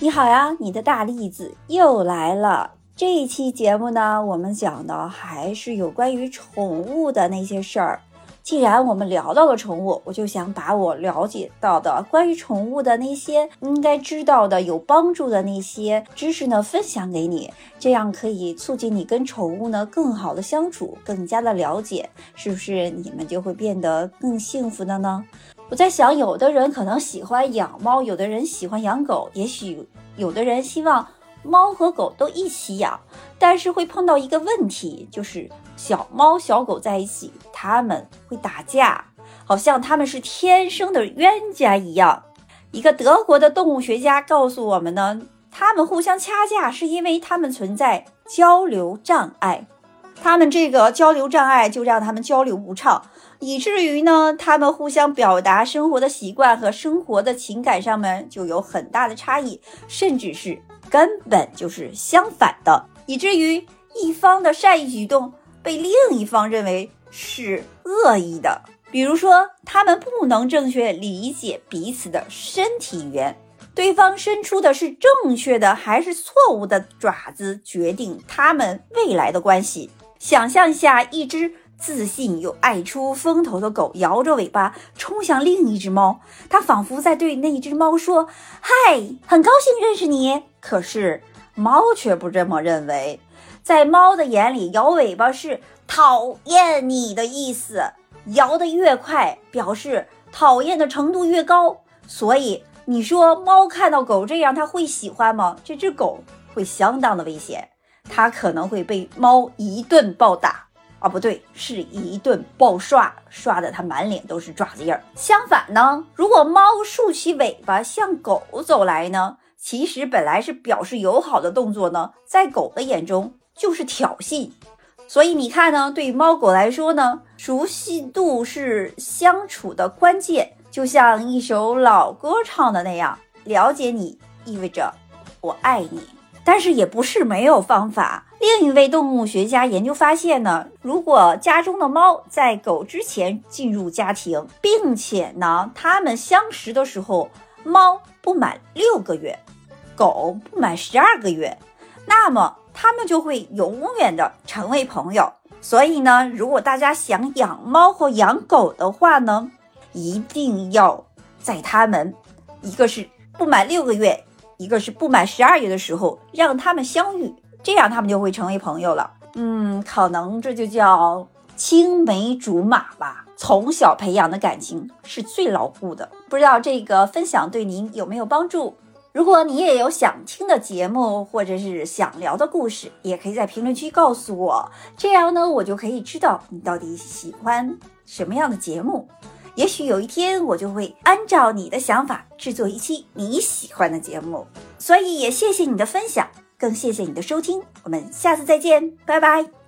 你好呀，你的大栗子又来了。这一期节目呢，我们讲的还是有关于宠物的那些事儿。既然我们聊到了宠物，我就想把我了解到的关于宠物的那些应该知道的、有帮助的那些知识呢，分享给你，这样可以促进你跟宠物呢更好的相处，更加的了解，是不是你们就会变得更幸福的呢？我在想，有的人可能喜欢养猫，有的人喜欢养狗，也许有的人希望猫和狗都一起养，但是会碰到一个问题，就是小猫小狗在一起，它们会打架，好像它们是天生的冤家一样。一个德国的动物学家告诉我们呢，它们互相掐架是因为它们存在交流障碍，它们这个交流障碍就让它们交流不畅。以至于呢，他们互相表达生活的习惯和生活的情感上面就有很大的差异，甚至是根本就是相反的，以至于一方的善意举动被另一方认为是恶意的。比如说，他们不能正确理解彼此的身体语言，对方伸出的是正确的还是错误的爪子，决定他们未来的关系。想象一下，一只。自信又爱出风头的狗摇着尾巴冲向另一只猫，它仿佛在对那一只猫说：“嗨，很高兴认识你。”可是猫却不这么认为，在猫的眼里，摇尾巴是讨厌你的意思，摇得越快，表示讨厌的程度越高。所以你说猫看到狗这样，它会喜欢吗？这只狗会相当的危险，它可能会被猫一顿暴打。啊，不对，是一顿暴刷，刷的它满脸都是爪子印儿。相反呢，如果猫竖起尾巴向狗走来呢，其实本来是表示友好的动作呢，在狗的眼中就是挑衅。所以你看呢，对于猫狗来说呢，熟悉度是相处的关键，就像一首老歌唱的那样，了解你意味着我爱你。但是也不是没有方法。另一位动物学家研究发现呢，如果家中的猫在狗之前进入家庭，并且呢，它们相识的时候，猫不满六个月，狗不满十二个月，那么它们就会永远的成为朋友。所以呢，如果大家想养猫或养狗的话呢，一定要在它们一个是不满六个月。一个是不满十二月的时候让他们相遇，这样他们就会成为朋友了。嗯，可能这就叫青梅竹马吧。从小培养的感情是最牢固的。不知道这个分享对您有没有帮助？如果你也有想听的节目或者是想聊的故事，也可以在评论区告诉我，这样呢我就可以知道你到底喜欢什么样的节目。也许有一天，我就会按照你的想法制作一期你喜欢的节目。所以也谢谢你的分享，更谢谢你的收听。我们下次再见，拜拜。